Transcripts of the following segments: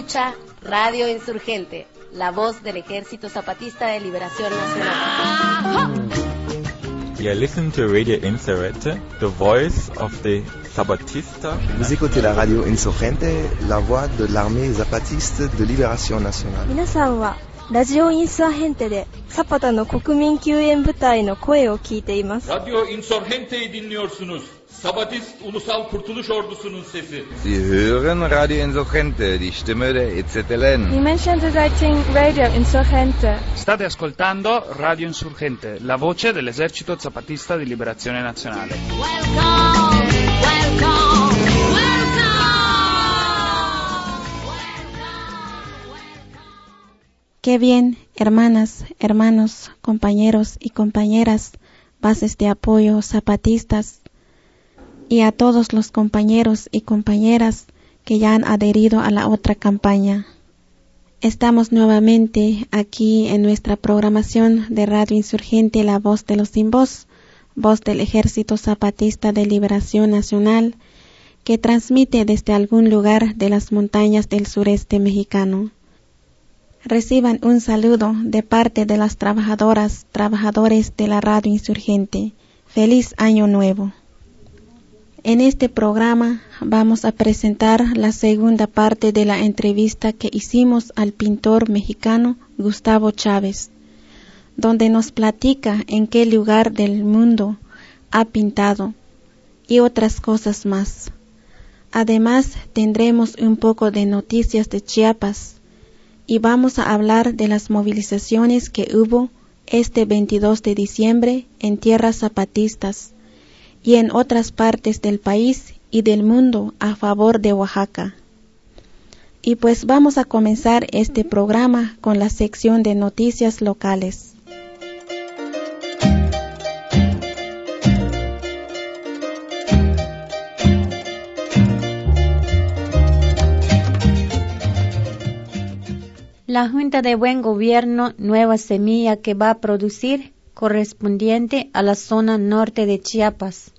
escucha Radio Insurgente, la voz del Ejército Zapatista de Liberación Nacional. You listen to Radio Insurgente, the voice of the Zapatista. Vous écoutez la radio Insurgente, la voix de l'armée zapatiste de libération nationale. 皆さんはラジオインサーヘンテでサパタの国民救援部隊の声を聞いています。 Radyo Insurgente'yi dinliyorsunuz. Sabatist Ulusal Kurtuluş Ordusu'nun sesi. Sie hören Radio Insurgente, die Stimme der EZLN. Die Menschen searching Radio Insurgente. State ascoltando Radio Insurgente, la voce dell'esercito zapatista di liberazione nazionale. Qué bien, hermanas, hermanos, compañeros y compañeras, bases de apoyo zapatistas, y a todos los compañeros y compañeras que ya han adherido a la otra campaña. Estamos nuevamente aquí en nuestra programación de Radio Insurgente La Voz de los Sin Voz, voz del Ejército Zapatista de Liberación Nacional, que transmite desde algún lugar de las montañas del sureste mexicano. Reciban un saludo de parte de las trabajadoras, trabajadores de la radio insurgente. Feliz año nuevo. En este programa vamos a presentar la segunda parte de la entrevista que hicimos al pintor mexicano Gustavo Chávez, donde nos platica en qué lugar del mundo ha pintado y otras cosas más. Además tendremos un poco de noticias de Chiapas y vamos a hablar de las movilizaciones que hubo este 22 de diciembre en tierras zapatistas y en otras partes del país y del mundo a favor de Oaxaca. Y pues vamos a comenzar este programa con la sección de noticias locales. La Junta de Buen Gobierno Nueva Semilla que va a producir correspondiente a la zona norte de Chiapas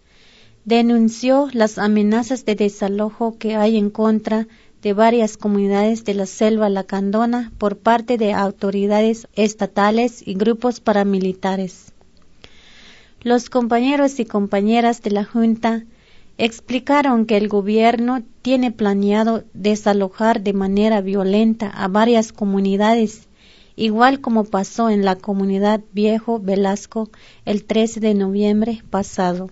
denunció las amenazas de desalojo que hay en contra de varias comunidades de la selva lacandona por parte de autoridades estatales y grupos paramilitares. Los compañeros y compañeras de la Junta explicaron que el gobierno tiene planeado desalojar de manera violenta a varias comunidades, igual como pasó en la comunidad Viejo Velasco el 13 de noviembre pasado.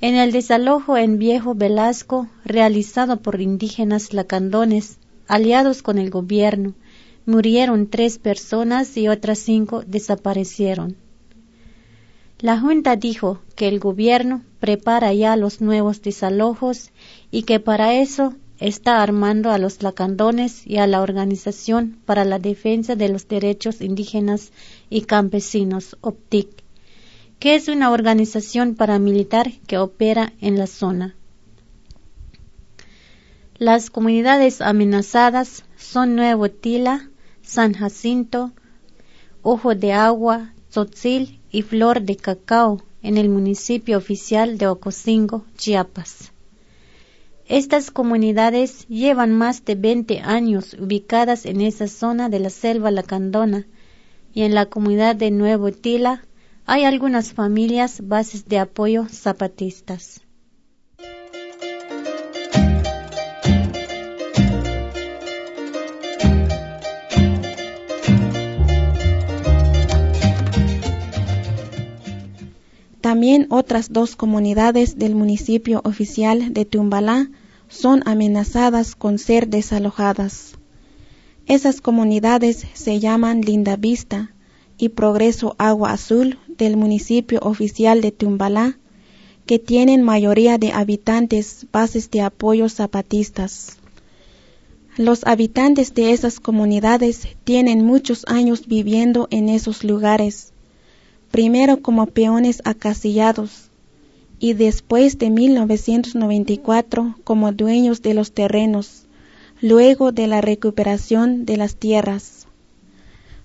En el desalojo en Viejo Velasco, realizado por indígenas lacandones, aliados con el gobierno, murieron tres personas y otras cinco desaparecieron. La Junta dijo que el gobierno prepara ya los nuevos desalojos y que para eso está armando a los lacandones y a la Organización para la Defensa de los Derechos Indígenas y Campesinos, OPTIC, que es una organización paramilitar que opera en la zona. Las comunidades amenazadas son Nuevo Tila, San Jacinto, Ojo de Agua, Tzotzil y Flor de Cacao en el municipio oficial de Ocosingo, Chiapas. Estas comunidades llevan más de 20 años ubicadas en esa zona de la selva lacandona y en la comunidad de Nuevo Tila hay algunas familias bases de apoyo zapatistas. También otras dos comunidades del municipio oficial de Tumbalá son amenazadas con ser desalojadas. Esas comunidades se llaman Linda Vista y Progreso Agua Azul del municipio oficial de Tumbalá, que tienen mayoría de habitantes bases de apoyo zapatistas. Los habitantes de esas comunidades tienen muchos años viviendo en esos lugares, primero como peones acasillados y después de 1994 como dueños de los terrenos, luego de la recuperación de las tierras.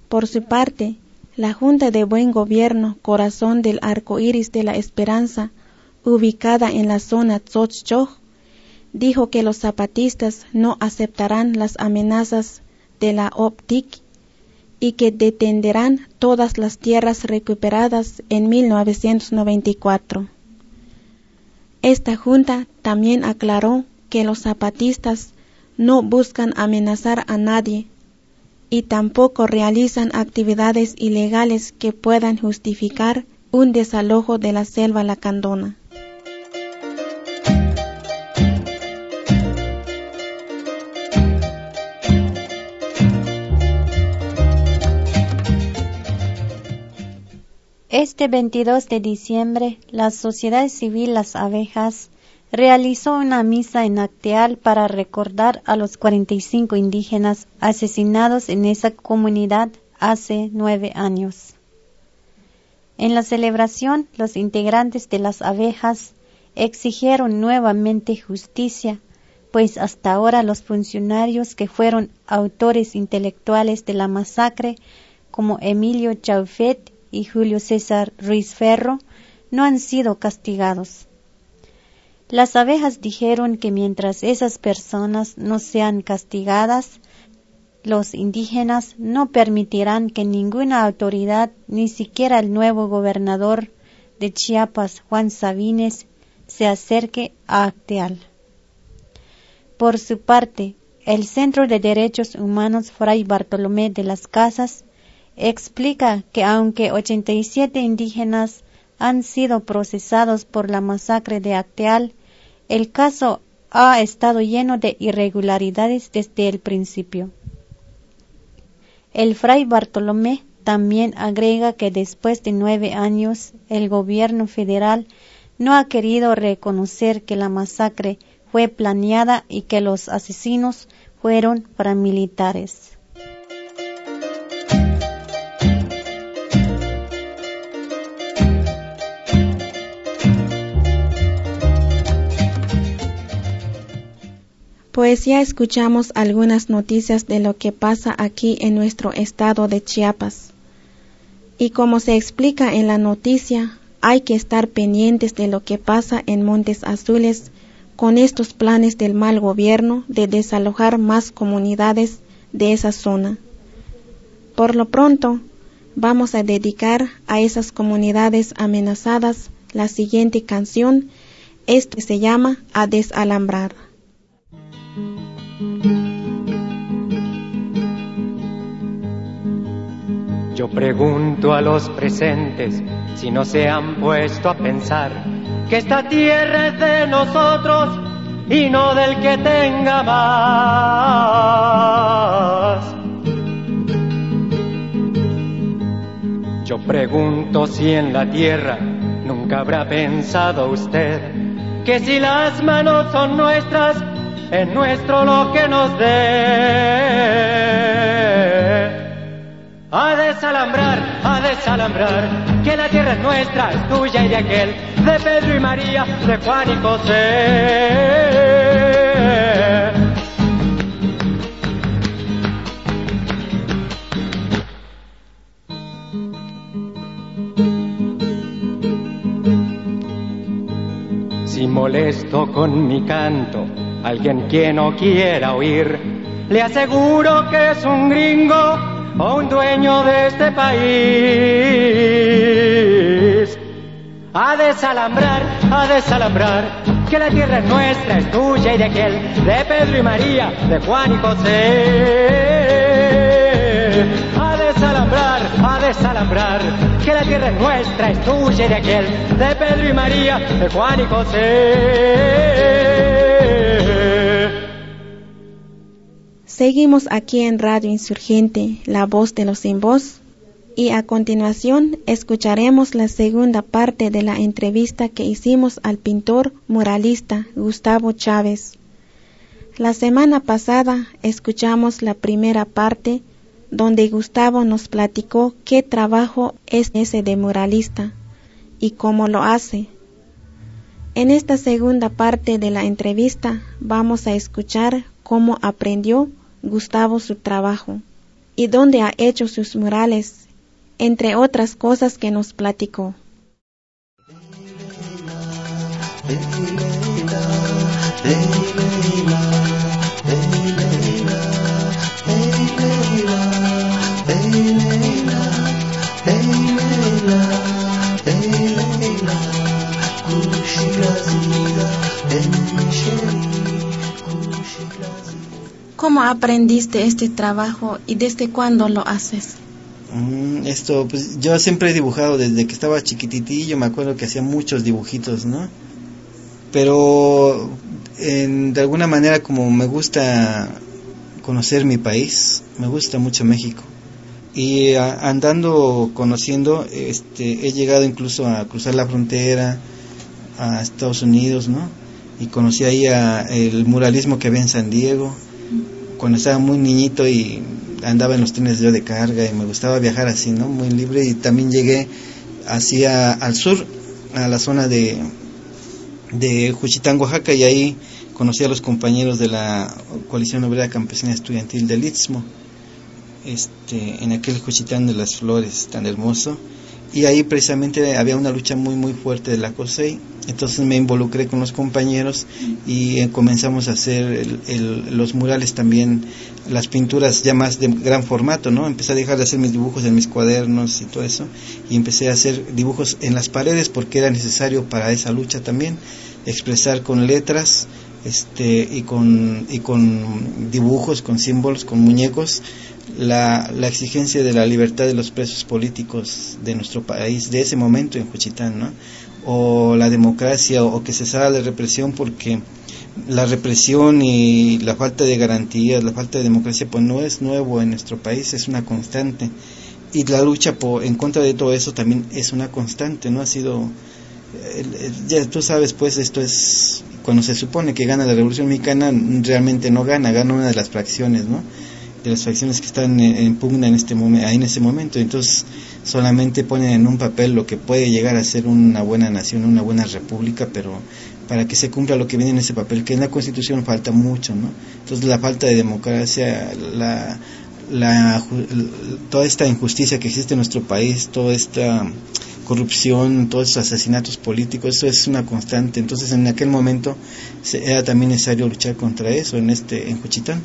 Por su parte, la Junta de Buen Gobierno Corazón del Arco Iris de la Esperanza, ubicada en la zona Tzotzchoj, dijo que los zapatistas no aceptarán las amenazas de la OPTIC y que detendrán todas las tierras recuperadas en 1994. Esta junta también aclaró que los zapatistas no buscan amenazar a nadie y tampoco realizan actividades ilegales que puedan justificar un desalojo de la selva lacandona. Este 22 de diciembre, la sociedad civil Las Abejas realizó una misa en Acteal para recordar a los 45 indígenas asesinados en esa comunidad hace nueve años. En la celebración, los integrantes de las abejas exigieron nuevamente justicia, pues hasta ahora los funcionarios que fueron autores intelectuales de la masacre, como Emilio Chaufet y Julio César Ruiz Ferro, no han sido castigados. Las abejas dijeron que mientras esas personas no sean castigadas, los indígenas no permitirán que ninguna autoridad, ni siquiera el nuevo gobernador de Chiapas, Juan Sabines, se acerque a Acteal. Por su parte, el Centro de Derechos Humanos Fray Bartolomé de las Casas explica que aunque 87 indígenas han sido procesados por la masacre de Acteal, el caso ha estado lleno de irregularidades desde el principio. El fray Bartolomé también agrega que después de nueve años el gobierno federal no ha querido reconocer que la masacre fue planeada y que los asesinos fueron paramilitares. Pues ya escuchamos algunas noticias de lo que pasa aquí en nuestro estado de Chiapas. Y como se explica en la noticia, hay que estar pendientes de lo que pasa en Montes Azules con estos planes del mal gobierno de desalojar más comunidades de esa zona. Por lo pronto, vamos a dedicar a esas comunidades amenazadas la siguiente canción. Este se llama A desalambrar. Yo pregunto a los presentes si no se han puesto a pensar que esta tierra es de nosotros y no del que tenga más. Yo pregunto si en la tierra nunca habrá pensado usted que si las manos son nuestras, es nuestro lo que nos dé. A desalambrar, a desalambrar, que la tierra es nuestra, es tuya y de aquel, de Pedro y María, de Juan y José. Si molesto con mi canto, alguien que no quiera oír, le aseguro que es un gringo o un dueño de este país. A desalambrar, a desalambrar, que la tierra es nuestra, es tuya y de aquel, de Pedro y María, de Juan y José. A desalambrar, a desalambrar, que la tierra es nuestra, es tuya y de aquel, de Pedro y María, de Juan y José. Seguimos aquí en Radio Insurgente, la voz de los sin voz, y a continuación escucharemos la segunda parte de la entrevista que hicimos al pintor muralista Gustavo Chávez. La semana pasada escuchamos la primera parte donde Gustavo nos platicó qué trabajo es ese de muralista y cómo lo hace. En esta segunda parte de la entrevista vamos a escuchar cómo aprendió Gustavo su trabajo y dónde ha hecho sus murales, entre otras cosas que nos platicó. ¿Cómo aprendiste este trabajo y desde cuándo lo haces? Mm, esto, pues yo siempre he dibujado desde que estaba chiquititillo, me acuerdo que hacía muchos dibujitos, ¿no? Pero de alguna manera como me gusta conocer mi país, me gusta mucho México. Y andando conociendo, este, he llegado incluso a cruzar la frontera a Estados Unidos, ¿no? Y conocí ahí a el muralismo que había en San Diego, cuando estaba muy niñito y andaba en los trenes yo de carga y me gustaba viajar así, ¿no? Muy libre y también llegué hacia al sur, a la zona de, de Juchitán, Oaxaca y ahí conocí a los compañeros de la Coalición Obrera Campesina Estudiantil del Istmo, este, en aquel Juchitán de las Flores tan hermoso y ahí precisamente había una lucha muy muy fuerte de la COSEI. Entonces me involucré con los compañeros y eh, comenzamos a hacer los murales también las pinturas ya más de gran formato no empecé a dejar de hacer mis dibujos en mis cuadernos y todo eso y empecé a hacer dibujos en las paredes porque era necesario para esa lucha también expresar con letras este y con y con dibujos con símbolos con muñecos la, la, exigencia de la libertad de los presos políticos de nuestro país de ese momento en Juchitán, ¿no? o la democracia o, que cesara la represión porque la represión y la falta de garantías, la falta de democracia pues no es nuevo en nuestro país, es una constante y la lucha por, en contra de todo eso también es una constante, no ha sido ya tú sabes pues esto es cuando se supone que gana la revolución mexicana realmente no gana, gana una de las fracciones, ¿no? De las facciones que están en, pugna en este momento, en ese momento. Entonces, solamente ponen en un papel lo que puede llegar a ser una buena nación, una buena república, pero para que se cumpla lo que viene en ese papel, que en la Constitución falta mucho, ¿no? Entonces, la falta de democracia, la, la, toda esta injusticia que existe en nuestro país, toda esta corrupción, todos estos asesinatos políticos, eso es una constante. Entonces, en aquel momento era también necesario luchar contra eso en este en Juchitán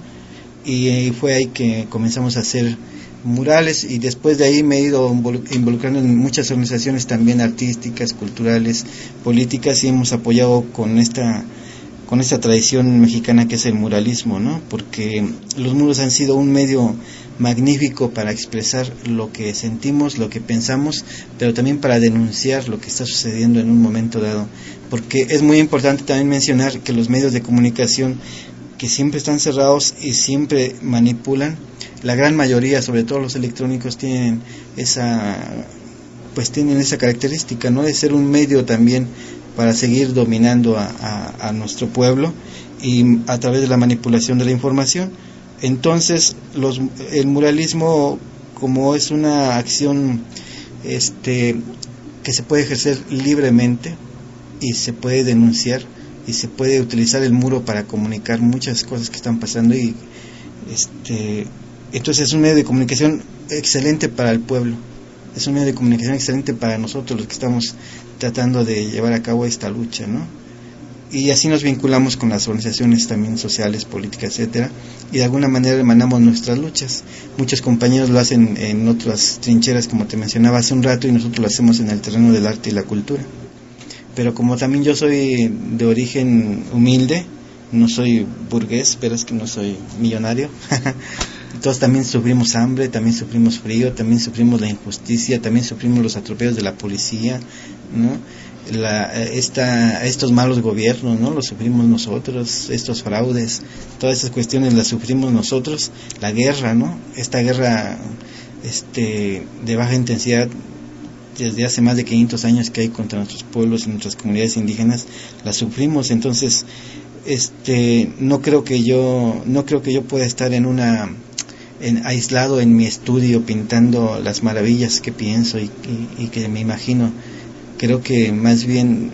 y fue ahí que comenzamos a hacer murales y después de ahí me he ido involucrando en muchas organizaciones también artísticas, culturales, políticas y hemos apoyado con esta con esta tradición mexicana que es el muralismo, ¿no? Porque los muros han sido un medio magnífico para expresar lo que sentimos, lo que pensamos, pero también para denunciar lo que está sucediendo en un momento dado. Porque es muy importante también mencionar que los medios de comunicación que siempre están cerrados y siempre manipulan. La gran mayoría, sobre todo los electrónicos, tienen esa pues tienen esa característica, ¿no? De ser un medio también para seguir dominando a, nuestro pueblo y a través de la manipulación de la información. Entonces, los, el muralismo, como es una acción este, que se puede ejercer libremente y se puede denunciar, y se puede utilizar el muro para comunicar muchas cosas que están pasando y este entonces es un medio de comunicación excelente para el pueblo. Es un medio de comunicación excelente para nosotros los que estamos tratando de llevar a cabo esta lucha no y así nos vinculamos con las organizaciones también sociales políticas etcétera y de alguna manera emanamos nuestras luchas. Muchos compañeros lo hacen en otras trincheras como te mencionaba hace un rato y nosotros lo hacemos en el terreno del arte y la cultura pero como también yo soy de origen humilde, no soy burgués, pero es que no soy millonario. Entonces también sufrimos hambre, también sufrimos frío, también sufrimos la injusticia, también sufrimos los atropellos de la policía, ¿no? La, esta, estos malos gobiernos, ¿no? Los sufrimos nosotros, estos fraudes, todas esas cuestiones las sufrimos nosotros, la guerra, ¿no? Esta guerra este, de baja intensidad desde hace más de 500 años que hay contra nuestros pueblos y nuestras comunidades indígenas, la sufrimos. Entonces, este, no creo que yo, no creo que yo pueda estar en una, en, aislado en mi estudio pintando las maravillas que pienso y, y, que me imagino. Creo que más bien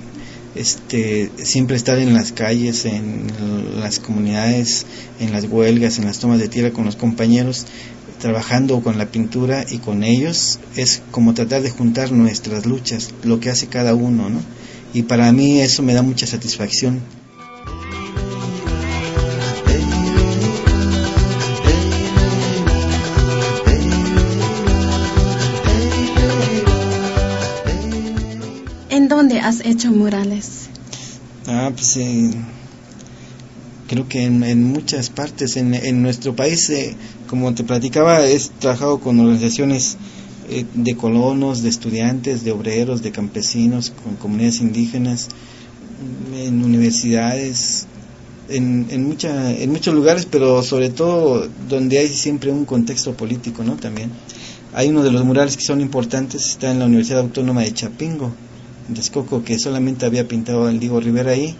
este, siempre estar en las calles, en las comunidades, en las huelgas, en las tomas de tierra con los compañeros, Trabajando con la pintura y con ellos es como tratar de juntar nuestras luchas, lo que hace cada uno, ¿no? Y para mí eso me da mucha satisfacción. ¿En dónde has hecho murales? Ah, pues sí creo que en, muchas partes. En, en nuestro país, eh, como te platicaba, he trabajado con organizaciones eh, de colonos, de estudiantes, de obreros, de campesinos, con comunidades indígenas, en universidades, en, en, mucha, en muchos lugares, pero sobre todo donde hay siempre un contexto político, ¿no? También. Hay uno de los murales que son importantes, está en la Universidad Autónoma de Chapingo, en Texcoco, que solamente había pintado el Diego Rivera ahí,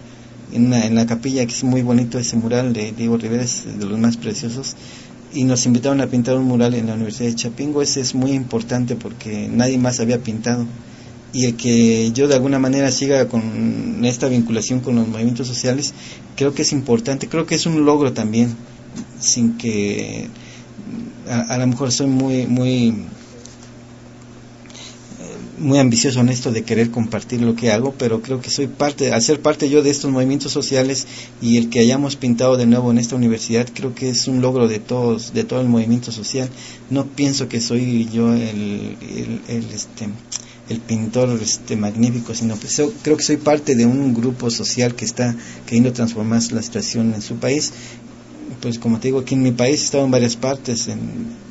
en, la capilla, que es muy bonito ese mural de Diego Rivera, es de los más preciosos, y nos invitaron a pintar un mural en la Universidad de Chapingo, ese es muy importante porque nadie más había pintado. Y el que yo de alguna manera siga con esta vinculación con los movimientos sociales, creo que es importante, creo que es un logro también, sin que a, lo mejor soy muy muy muy ambicioso en esto de querer compartir lo que hago, pero creo que soy parte, al ser parte yo de estos movimientos sociales y el que hayamos pintado de nuevo en esta universidad, creo que es un logro de todos, de todo el movimiento social. No pienso que soy yo el, el este, el pintor este magnífico, sino creo que soy parte de un grupo social que está queriendo transformar la situación en su país. Pues como te digo, aquí en mi país he estado en varias partes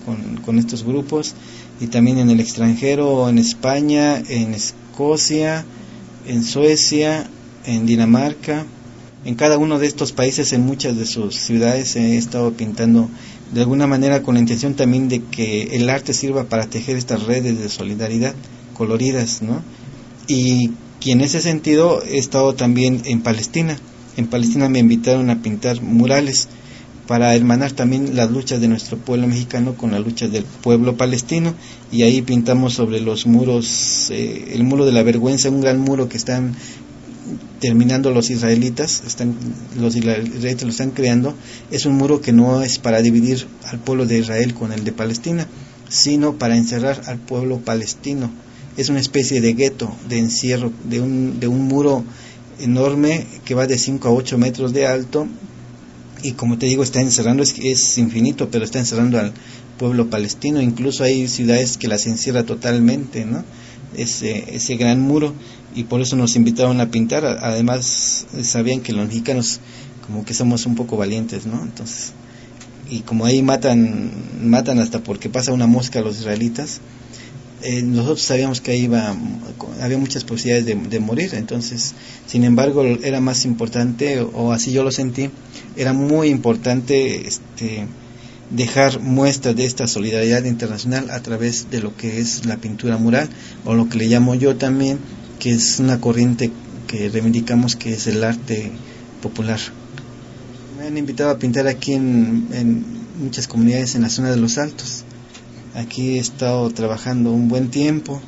con, con estos grupos y también en el extranjero, en España, en Escocia, en Suecia, en Dinamarca. En cada uno de estos países, en muchas de sus ciudades, he estado pintando de alguna manera con la intención también de que el arte sirva para tejer estas redes de solidaridad coloridas, ¿no? Y, en ese sentido he estado también en Palestina. En Palestina me invitaron a pintar murales para hermanar también las luchas de nuestro pueblo mexicano con las luchas del pueblo palestino. Y ahí pintamos sobre los muros, eh, el muro de la vergüenza, un gran muro que están terminando los israelitas, están, los israelitas lo están creando, es un muro que no es para dividir al pueblo de Israel con el de Palestina, sino para encerrar al pueblo palestino. Es una especie de gueto, de encierro, de un, de un muro enorme que va de 5 a 8 metros de alto y como te digo está encerrando, es, es infinito, pero está encerrando al pueblo palestino, incluso hay ciudades que las encierra totalmente, ¿no? Ese, ese gran muro y por eso nos invitaron a pintar, además sabían que los mexicanos como que somos un poco valientes, ¿no? Entonces, y como ahí matan, matan hasta porque pasa una mosca a los israelitas, eh, nosotros sabíamos que iba, había muchas posibilidades de, morir, entonces, sin embargo, era más importante, o así yo lo sentí, era muy importante este, dejar muestras de esta solidaridad internacional a través de lo que es la pintura mural, o lo que le llamo yo también, que es una corriente que reivindicamos que es el arte popular. Me han invitado a pintar aquí en muchas comunidades en la zona de los Altos Aquí he estado trabajando un buen tiempo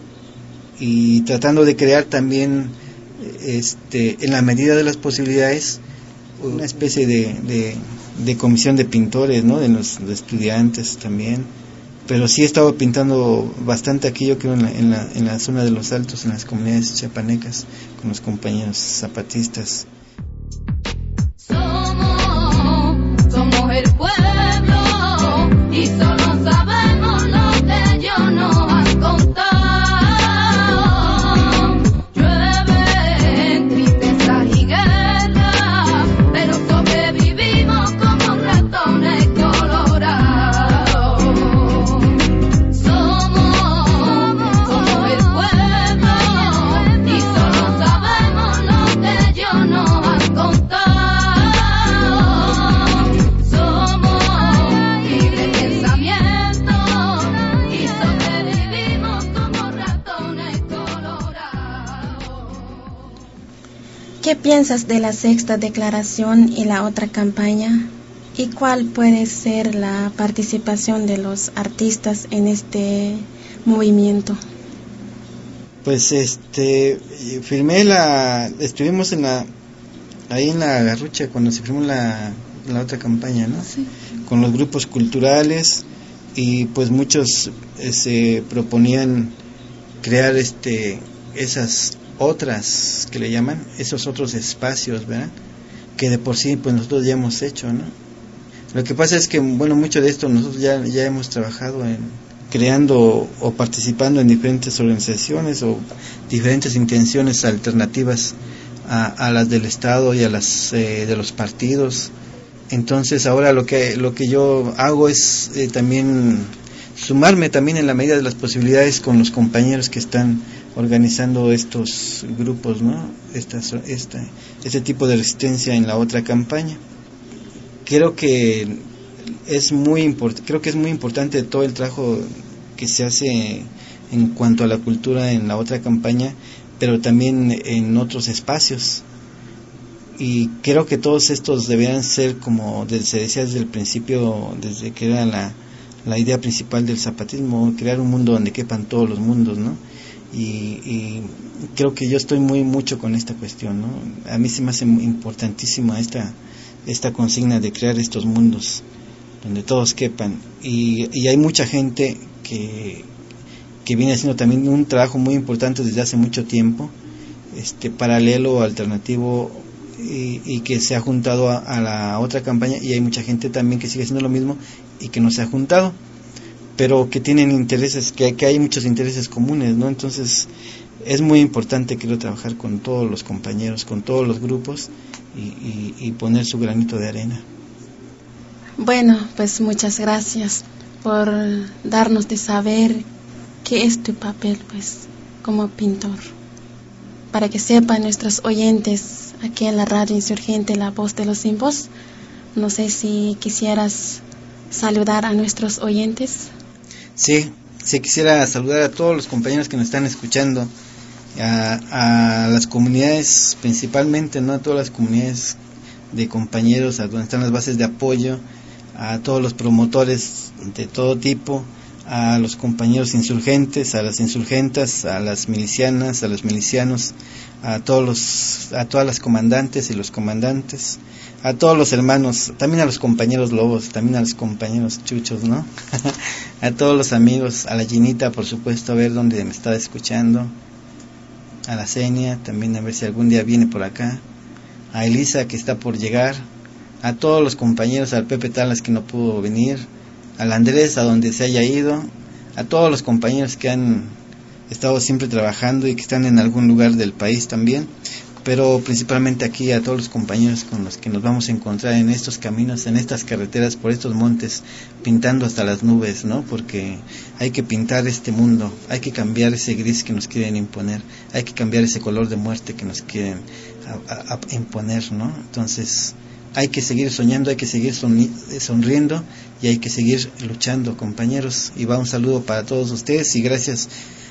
y tratando de crear también, este, en la medida de las posibilidades, una especie de, de, comisión de pintores, ¿no? De los estudiantes también. Pero sí he estado pintando bastante aquí, yo creo, en la, en la, en la zona de los altos, en las comunidades chapanecas, con los compañeros zapatistas. Piensas de la sexta declaración y la otra campaña? ¿Y cuál puede ser la participación de los artistas en este movimiento? Pues este, firmé la, estuvimos en la, ahí en la garrucha cuando se firmó la, la otra campaña, ¿no? Sí. Con los grupos culturales y pues muchos eh, se proponían crear este, esas otras que le llaman, esos otros espacios, ¿verdad? Que de por sí pues nosotros ya hemos hecho, ¿no? Lo que pasa es que, bueno, mucho de esto nosotros ya, ya hemos trabajado en, creando o participando en diferentes organizaciones o diferentes intenciones alternativas a, las del Estado y a las eh, de los partidos. Entonces ahora lo que lo que yo hago es eh, también sumarme también en la medida de las posibilidades con los compañeros que están organizando estos grupos, ¿no? Esta, esta, este tipo de resistencia en la otra campaña. Creo que es muy import creo que es muy importante todo el trabajo que se hace en cuanto a la cultura en la otra campaña, pero también en otros espacios. Y creo que todos estos deberían ser como se decía desde el principio, desde que era la, la idea principal del zapatismo, crear un mundo donde quepan todos los mundos, ¿no? Y, y, creo que yo estoy muy mucho con esta cuestión, ¿no? A mí se me hace importantísima esta, esta consigna de crear estos mundos donde todos quepan. Y, y hay mucha gente que, que viene haciendo también un trabajo muy importante desde hace mucho tiempo, este paralelo, alternativo, y, y que se ha juntado a, a, la otra campaña y hay mucha gente también que sigue haciendo lo mismo y que no se ha juntado, pero que tienen intereses, que, hay muchos intereses comunes, ¿no? Entonces es muy importante, quiero trabajar con todos los compañeros, con todos los grupos y, y, poner su granito de arena. Bueno, pues muchas gracias por darnos de saber qué es tu papel, pues, como pintor. Para que sepan nuestros oyentes aquí en la radio insurgente La Voz de los Sin no sé si quisieras saludar a nuestros oyentes. Sí, sí quisiera saludar a todos los compañeros que nos están escuchando, a, a las comunidades principalmente, no a todas las comunidades de compañeros, a donde están las bases de apoyo, a todos los promotores de todo tipo, a los compañeros insurgentes, a las insurgentas, a las milicianas, a los milicianos, a todos los, a todas las comandantes y los comandantes, a todos los hermanos, también a los compañeros lobos, también a los compañeros chuchos, ¿no? a todos los amigos, a la Ginita, por supuesto, a ver dónde me está escuchando, a la Senia, también a ver si algún día viene por acá, a Elisa que está por llegar, a todos los compañeros, al Pepe Talas que no pudo venir, al Andrés a donde se haya ido, a todos los compañeros que han estado siempre trabajando y que están en algún lugar del país también, pero principalmente aquí a todos los compañeros con los que nos vamos a encontrar en estos caminos, en estas carreteras, por estos montes, pintando hasta las nubes, ¿no? Porque hay que pintar este mundo, hay que cambiar ese gris que nos quieren imponer, hay que cambiar ese color de muerte que nos quieren imponer, ¿no? Entonces, hay que seguir soñando, hay que seguir sonriendo y hay que seguir luchando, compañeros. Y va un saludo para todos ustedes y gracias.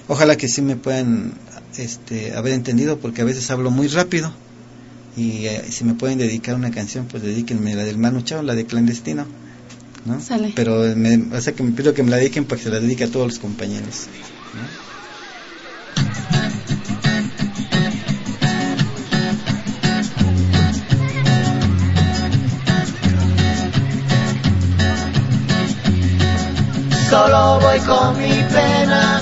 Ojalá que sí me puedan este, haber entendido porque a veces hablo muy rápido y eh, si me pueden dedicar una canción, pues dedíquenme la del Manu Chao, la de Clandestino. ¿no? Sale. Pero me, o sea que me pido que me la dediquen para que se la dedique a todos los compañeros. ¿no? Solo voy con mi pena,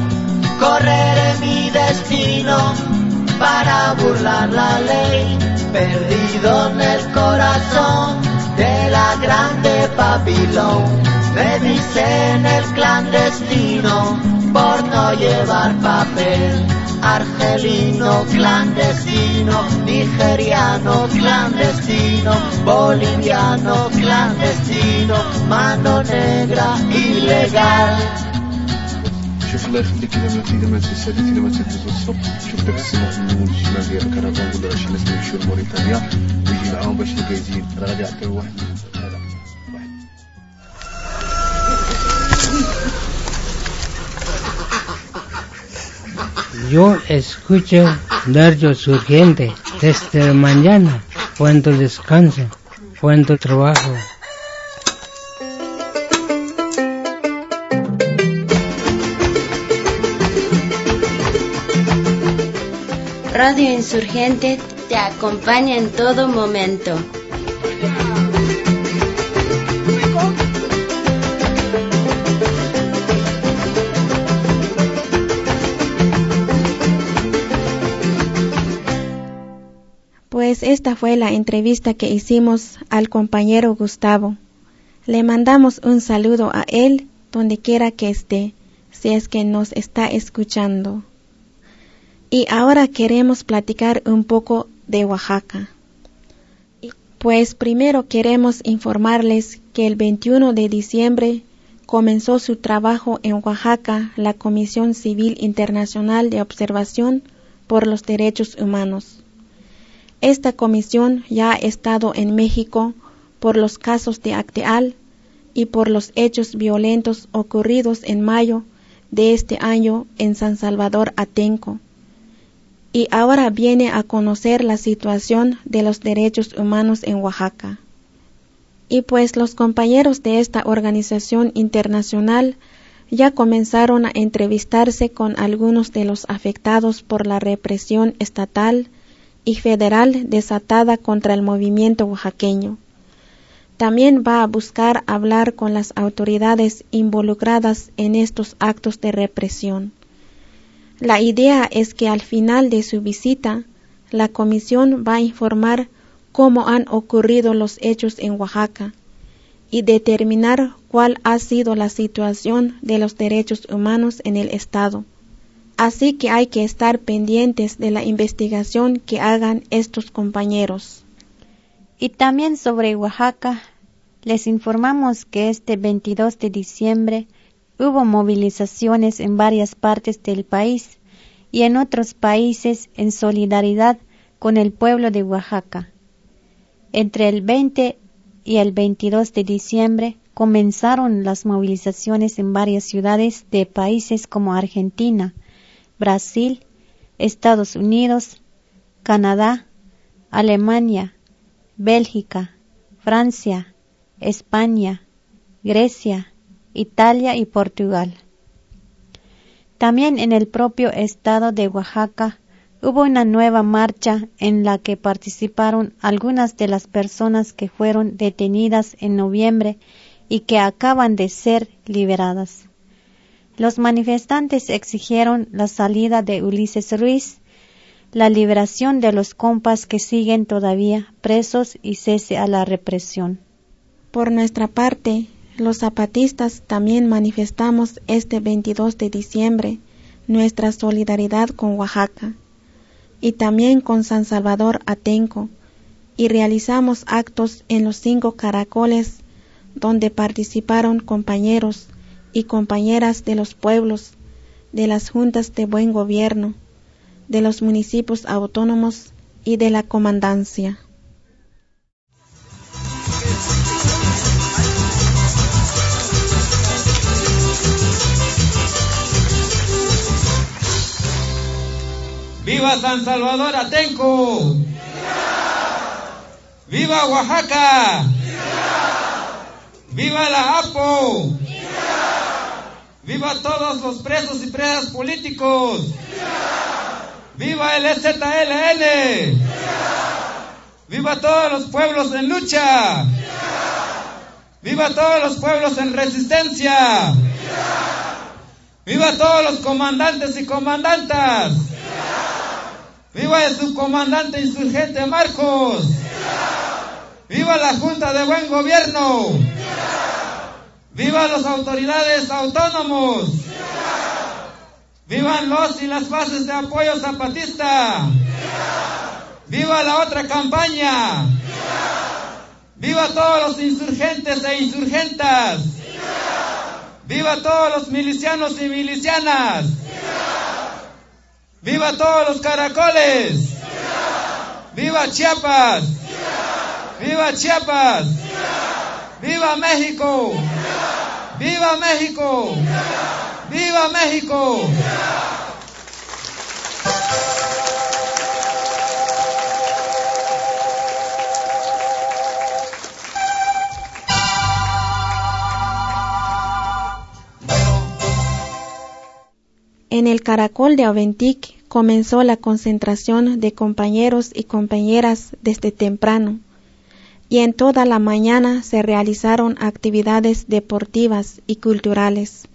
Correré mi destino para burlar la ley, perdido en el corazón de la grande Babilón. Me dicen el clandestino por no llevar papel. Argelino clandestino, nigeriano clandestino, boliviano clandestino, mano negra ilegal. شوف الله يخليك الا ما اذا ما تسالي اذا ما تدوز الصبح شوف داك السماء من الشمال ديال الكرفان ولا شي ناس يمشيو لموريتانيا ويجي معاهم باش يجي راه غادي يعطيو واحد Yo escucho Radio Surgente desde mañana, cuando descanso, cuando trabajo. Radio Insurgente te acompaña en todo momento. Pues esta fue la entrevista que hicimos al compañero Gustavo. Le mandamos un saludo a él donde quiera que esté, si es que nos está escuchando. Y ahora queremos platicar un poco de Oaxaca. Pues primero queremos informarles que el 21 de diciembre comenzó su trabajo en Oaxaca la Comisión Civil Internacional de Observación por los Derechos Humanos. Esta comisión ya ha estado en México por los casos de Acteal y por los hechos violentos ocurridos en mayo de este año en San Salvador Atenco. Y ahora viene a conocer la situación de los derechos humanos en Oaxaca. Y pues los compañeros de esta organización internacional ya comenzaron a entrevistarse con algunos de los afectados por la represión estatal y federal desatada contra el movimiento oaxaqueño. También va a buscar hablar con las autoridades involucradas en estos actos de represión. La idea es que al final de su visita, la comisión va a informar cómo han ocurrido los hechos en Oaxaca y determinar cuál ha sido la situación de los derechos humanos en el Estado. Así que hay que estar pendientes de la investigación que hagan estos compañeros. Y también sobre Oaxaca, les informamos que este 22 de diciembre hubo movilizaciones en varias partes del país y en otros países en solidaridad con el pueblo de Oaxaca. Entre el 20 y el 22 de diciembre comenzaron las movilizaciones en varias ciudades de países como Argentina, Brasil, Estados Unidos, Canadá, Alemania, Bélgica, Francia, España, Grecia, Italia y Portugal. También en el propio estado de Oaxaca hubo una nueva marcha en la que participaron algunas de las personas que fueron detenidas en noviembre y que acaban de ser liberadas. Los manifestantes exigieron la salida de Ulises Ruiz, la liberación de los compas que siguen todavía presos y cese a la represión. Por nuestra parte, los zapatistas también manifestamos este 22 de diciembre nuestra solidaridad con Oaxaca y también con San Salvador Atenco y realizamos actos en los cinco caracoles donde participaron compañeros y compañeras de los pueblos, de las juntas de buen gobierno, de los municipios autónomos y de la comandancia. ¡Viva San Salvador Atenco! ¡Viva, Oaxaca! ¡Viva la APO! ¡Viva todos los presos y presas políticos! ¡Viva el EZLN! ¡Viva todos los pueblos en lucha! ¡Viva todos los pueblos en resistencia! ¡Viva todos los comandantes y comandantas! Viva el subcomandante insurgente Marcos. Viva la Junta de Buen Gobierno. Viva las autoridades autónomos. Vivan los y las bases de apoyo zapatista. Viva la otra campaña. Viva todos los insurgentes e insurgentas. Viva todos los milicianos y milicianas. Viva todos los caracoles. Viva Chiapas. Viva Chiapas. Viva México. Viva México. Viva México. En el caracol de Aventic comenzó la concentración de compañeros y compañeras desde temprano y en toda la mañana se realizaron actividades deportivas y culturales.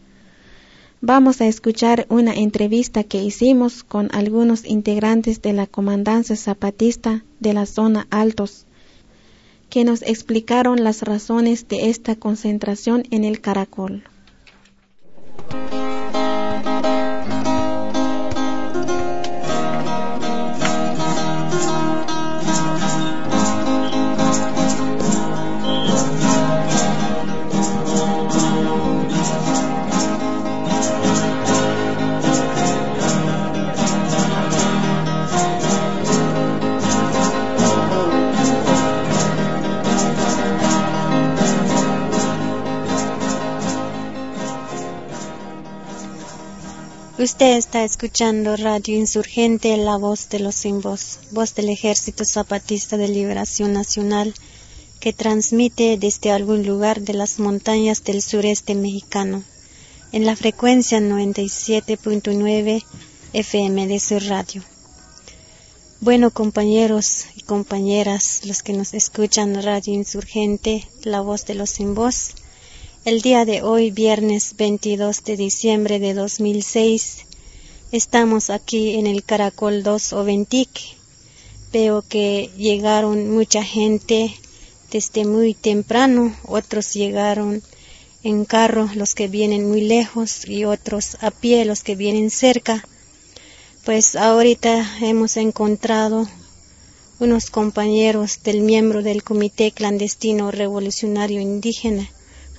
Vamos a escuchar una entrevista que hicimos con algunos integrantes de la Comandancia Zapatista de la zona Altos, que nos explicaron las razones de esta concentración en el Caracol. Usted está escuchando Radio Insurgente, la voz de los sin voz, voz del Ejército Zapatista de Liberación Nacional, que transmite desde algún lugar de las montañas del sureste mexicano, en la frecuencia 97.9 FM de su radio. Bueno, compañeros y compañeras, los que nos escuchan Radio Insurgente, la voz de los sin voz, el día de hoy, viernes 22 de diciembre de 2006, estamos aquí en el Caracol 2 Oventic. Veo que llegaron mucha gente desde muy temprano, otros llegaron en carro, los que vienen muy lejos, y otros a pie, los que vienen cerca. Pues ahorita hemos encontrado unos compañeros del miembro del Comité Clandestino Revolucionario Indígena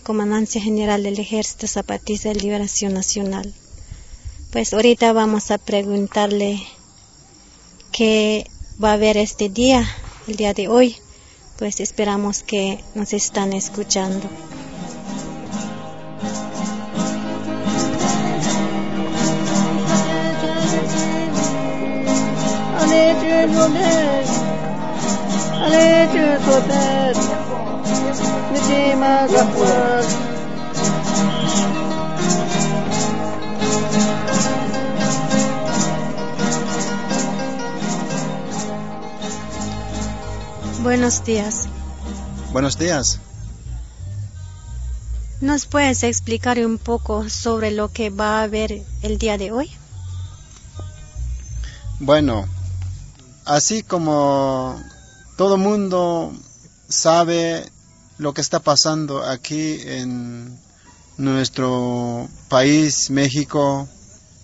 Comandancia General del Ejército Zapatista de Liberación Nacional. Pues ahorita vamos a preguntarle qué va a haber este día, el día de hoy. Pues esperamos que nos están escuchando. Buenos días. Buenos días. ¿Nos puedes explicar un poco sobre lo que va a haber el día de hoy? Bueno, así como todo mundo sabe lo que está pasando aquí en nuestro país, México,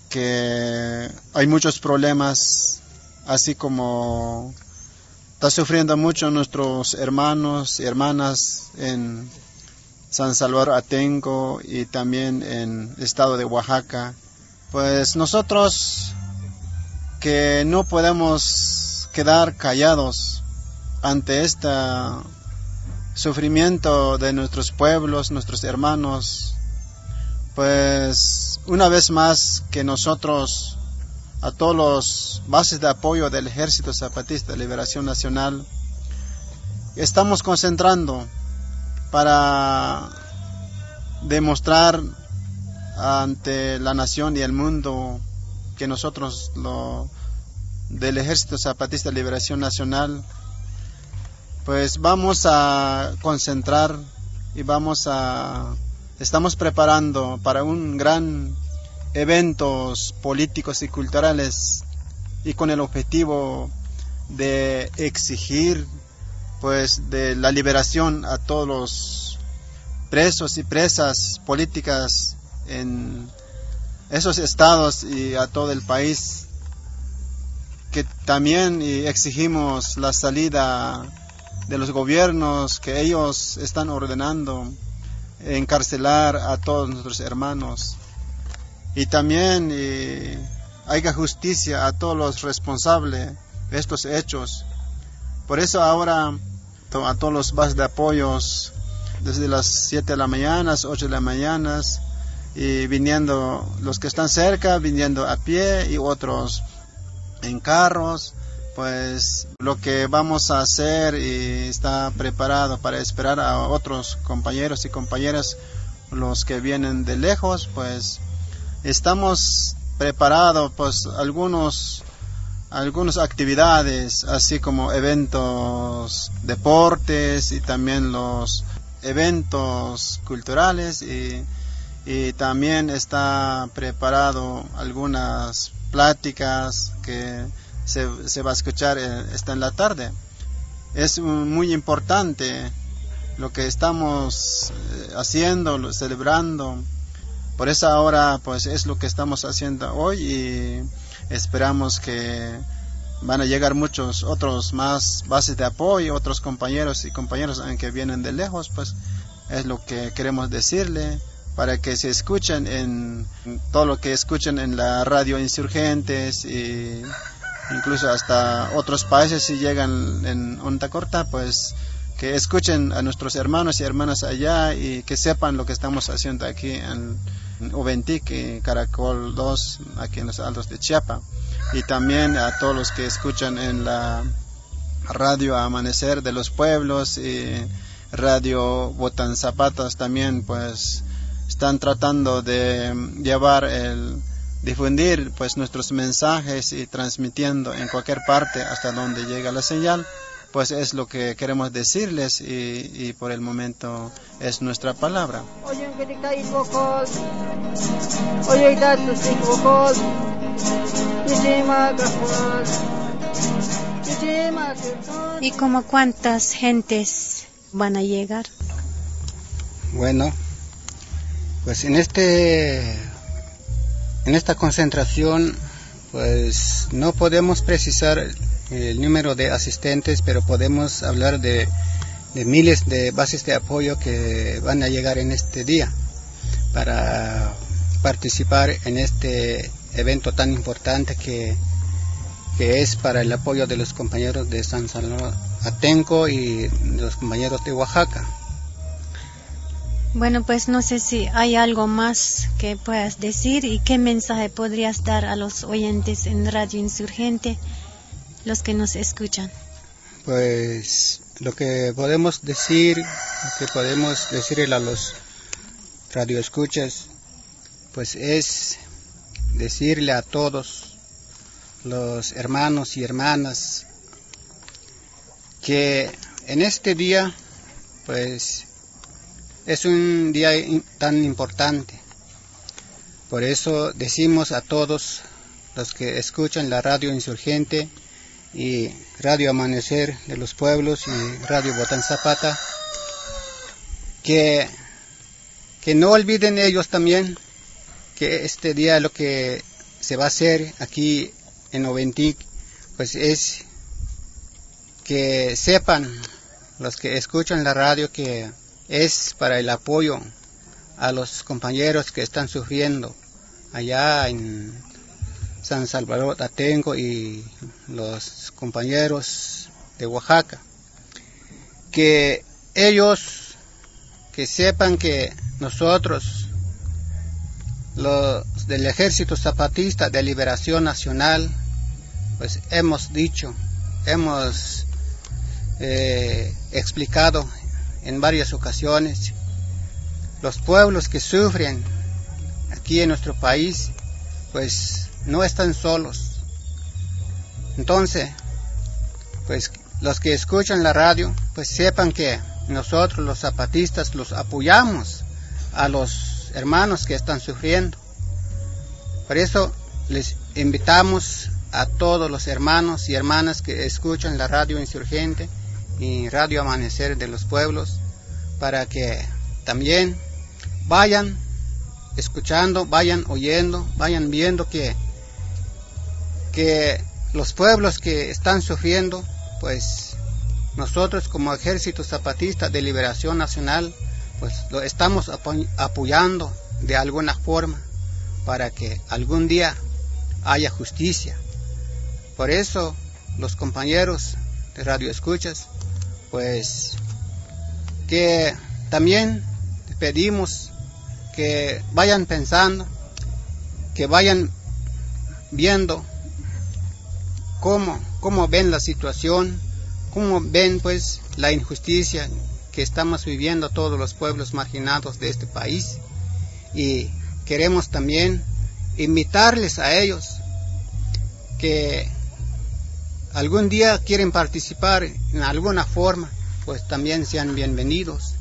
que hay muchos problemas, así como está sufriendo mucho nuestros hermanos y hermanas en San Salvador Atenco y también en el estado de Oaxaca. Pues nosotros que no podemos quedar callados ante esta sufrimiento de nuestros pueblos, nuestros hermanos, pues una vez más que nosotros, a todos los bases de apoyo del Ejército Zapatista de Liberación Nacional, estamos concentrando para demostrar ante la nación y el mundo que nosotros lo, del Ejército Zapatista de Liberación Nacional pues vamos a concentrar y vamos a estamos preparando para un gran eventos políticos y culturales y con el objetivo de exigir pues de la liberación a todos los presos y presas políticas en esos estados y a todo el país que también exigimos la salida de los gobiernos que ellos están ordenando encarcelar a todos nuestros hermanos y también y, haya justicia a todos los responsables de estos hechos. Por eso ahora a todos los bases de apoyos desde las 7 de la mañana, 8 de la mañana y viniendo los que están cerca, viniendo a pie y otros en carros, pues lo que vamos a hacer y está preparado para esperar a otros compañeros y compañeras, los que vienen de lejos, pues estamos preparados, pues algunos algunas actividades, así como eventos, deportes y también los eventos culturales y, y también está preparado algunas pláticas que se, se va a escuchar eh, esta en la tarde. Es muy importante lo que estamos eh, haciendo, celebrando. Por eso ahora pues es lo que estamos haciendo hoy y esperamos que van a llegar muchos otros más bases de apoyo, otros compañeros y compañeras eh, que vienen de lejos, pues es lo que queremos decirle para que se escuchen en en todo lo que escuchen en la radio insurgentes y incluso hasta otros países si llegan en onda corta pues que escuchen a nuestros hermanos y hermanas allá y que sepan lo que estamos haciendo aquí en, y Caracol 2 aquí en los Altos de Chiapa. Y también a todos los que escuchan en la radio Amanecer de los Pueblos y radio Botan Zapatas también pues están tratando de llevar el difundir pues nuestros mensajes y transmitiendo en cualquier parte hasta donde llega la señal pues es lo que queremos decirles y, y por el momento es nuestra palabra. ¿Y como cuántas gentes van a llegar? Bueno, pues en este en esta concentración pues no podemos precisar el número de asistentes, pero podemos hablar de, miles de bases de apoyo que van a llegar en este día para participar en este evento tan importante que, que es para el apoyo de los compañeros de San Salvador Atenco y de los compañeros de Oaxaca. Bueno, pues no sé si hay algo más que puedas decir y qué mensaje podrías dar a los oyentes en Radio Insurgente, los que nos escuchan. Pues lo que podemos decir, lo que podemos decirle a los radioescuchas, pues es decirle a todos los hermanos y hermanas que en este día, pues es un día tan importante. Por eso decimos a todos los que escuchan la radio insurgente y Radio Amanecer de los Pueblos y Radio Botán Zapata, que, que no olviden ellos también que este día lo que se va a hacer aquí en Oventic, pues es que sepan los que escuchan la radio que es para el apoyo a los compañeros que están sufriendo allá en San Salvador Atenco y los compañeros de Oaxaca. Que ellos que sepan que nosotros, los del Ejército Zapatista de Liberación Nacional, pues hemos dicho, hemos eh, explicado en varias ocasiones los pueblos que sufren aquí en nuestro país, pues no están solos. Entonces, pues los que escuchan la radio, pues sepan que nosotros los zapatistas los apoyamos a los hermanos que están sufriendo. Por eso les invitamos a todos los hermanos y hermanas que escuchan la radio insurgente y radio amanecer de los pueblos para que también vayan escuchando, vayan oyendo, vayan viendo que, que los pueblos que están sufriendo, pues nosotros como Ejército Zapatista de Liberación Nacional, pues lo estamos apoyando de alguna forma para que algún día haya justicia. Por eso los compañeros de Radio Escuchas, pues que también pedimos que vayan pensando, que vayan viendo cómo, cómo ven la situación, cómo ven pues la injusticia que estamos viviendo todos los pueblos marginados de este país y queremos también invitarles a ellos que algún día quieren participar en alguna forma, pues también sean bienvenidos.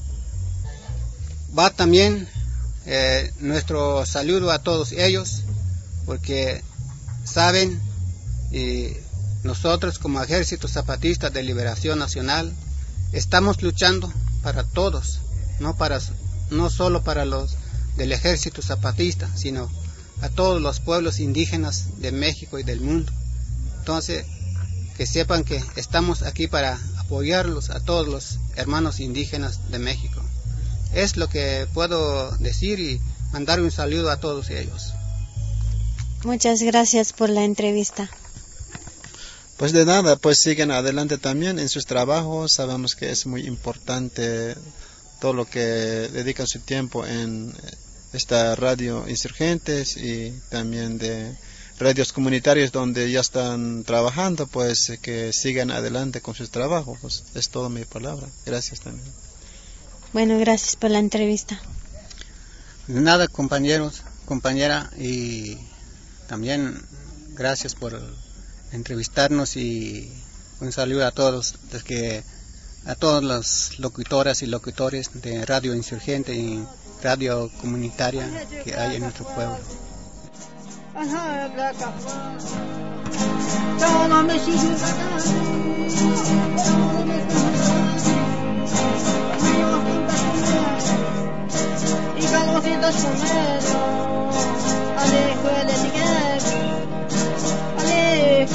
Va también eh, nuestro saludo a todos ellos, porque saben, y nosotros como Ejército Zapatista de Liberación Nacional estamos luchando para todos, no, solo para los del Ejército Zapatista, sino a todos los pueblos indígenas de México y del mundo. Entonces, que sepan que estamos aquí para apoyarlos a todos los hermanos indígenas de México. Es lo que puedo decir y mandar un saludo a todos ellos. Muchas gracias por la entrevista. Pues de nada, pues siguen adelante también en sus trabajos. Sabemos que es muy importante todo lo que dedican su tiempo en esta radio Insurgentes y también de radios comunitarias donde ya están trabajando, pues que sigan adelante con sus trabajos. Pues, es toda mi palabra. Gracias también. Bueno, gracias por la entrevista. Nada, compañeros, compañera, y también gracias por entrevistarnos y un saludo a todos, que, a todos los locutoras y locutores de Radio Insurgente y Radio Comunitaria que hay en nuestro pueblo.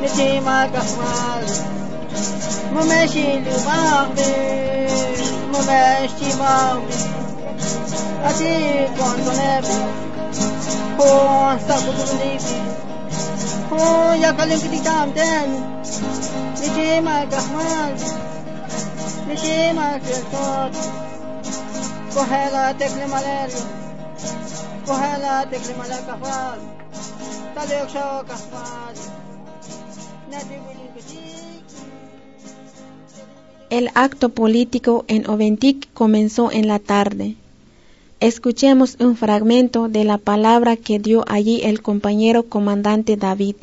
Nisi makahwal Mumeshi lubahbe Mumeshi mawbe Ati kwan tonebe Kwan sabu kundibe Kwan yakalim kiti tamten Nisi makahwal Nisi makahwal Kohela tekli Kohela tekli malakahwal Tadi yuk syokahwal El acto político en Oventic comenzó en la tarde. Escuchemos un fragmento de la palabra que dio allí el compañero comandante David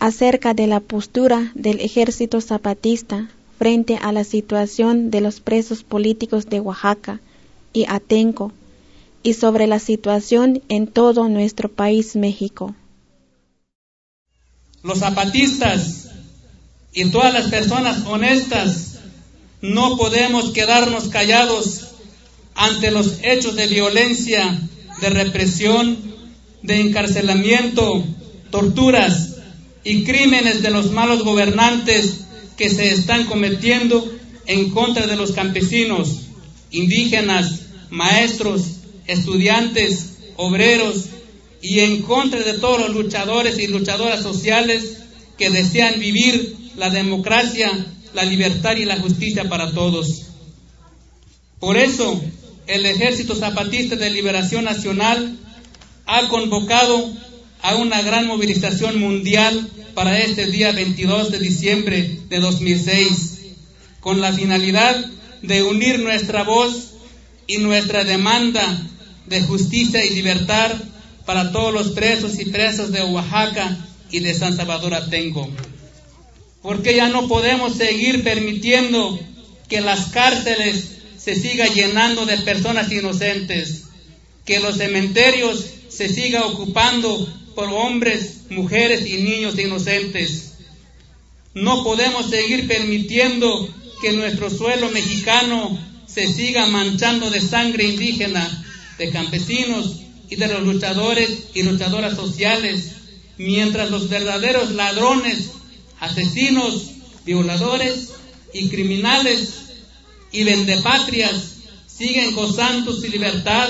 acerca de la postura del ejército zapatista frente a la situación de los presos políticos de Oaxaca y Atenco y sobre la situación en todo nuestro país México. Los zapatistas y todas las personas honestas no podemos quedarnos callados ante los hechos de violencia, de represión, de encarcelamiento, torturas y crímenes de los malos gobernantes que se están cometiendo en contra de los campesinos, indígenas, maestros, estudiantes, obreros y en contra de todos los luchadores y luchadoras sociales que desean vivir la democracia, la libertad y la justicia para todos. Por eso, el Ejército Zapatista de Liberación Nacional ha convocado a una gran movilización mundial para este día 22 de diciembre de 2006, con la finalidad de unir nuestra voz y nuestra demanda de justicia y libertad para todos los presos y presas de Oaxaca y de San Salvador Atenco. Porque ya no podemos seguir permitiendo que las cárceles se sigan llenando de personas inocentes, que los cementerios se sigan ocupando por hombres, mujeres y niños inocentes. No podemos seguir permitiendo que nuestro suelo mexicano se siga manchando de sangre indígena, de campesinos y de los luchadores y luchadoras sociales, mientras los verdaderos ladrones, asesinos, violadores y criminales y vendepatrias siguen gozando su libertad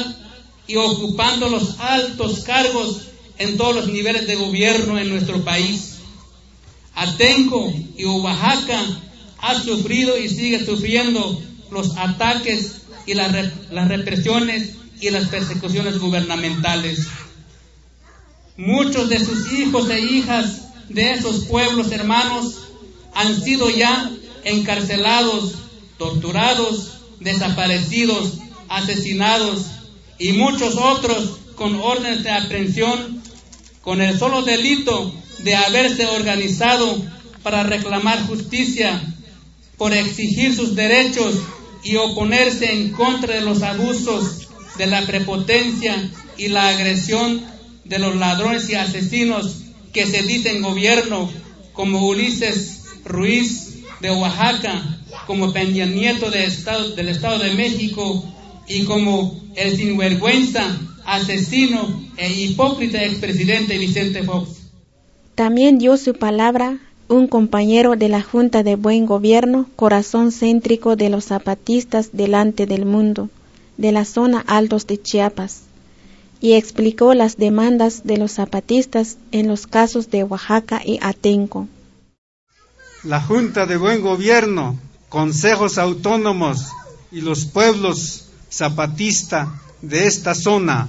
y ocupando los altos cargos en todos los niveles de gobierno en nuestro país. Atenco y Oaxaca ha sufrido y sigue sufriendo los ataques y las, las represiones y las persecuciones gubernamentales. Muchos de sus hijos e hijas de esos pueblos hermanos han sido ya encarcelados, torturados, desaparecidos, asesinados y muchos otros con órdenes de aprehensión con el solo delito de haberse organizado para reclamar justicia, por exigir sus derechos y oponerse en contra de los abusos, de la prepotencia y la agresión de los ladrones y asesinos que se dicen gobierno, como Ulises Ruiz de Oaxaca, como Peña estado, del Estado de México y como el sinvergüenza, asesino e hipócrita expresidente Vicente Fox. También dio su palabra un compañero de la Junta de Buen Gobierno, corazón céntrico de los zapatistas delante del mundo, de la zona Altos de Chiapas, y explicó las demandas de los zapatistas en los casos de Oaxaca y Atenco. La Junta de Buen Gobierno, consejos autónomos y los pueblos zapatistas de esta zona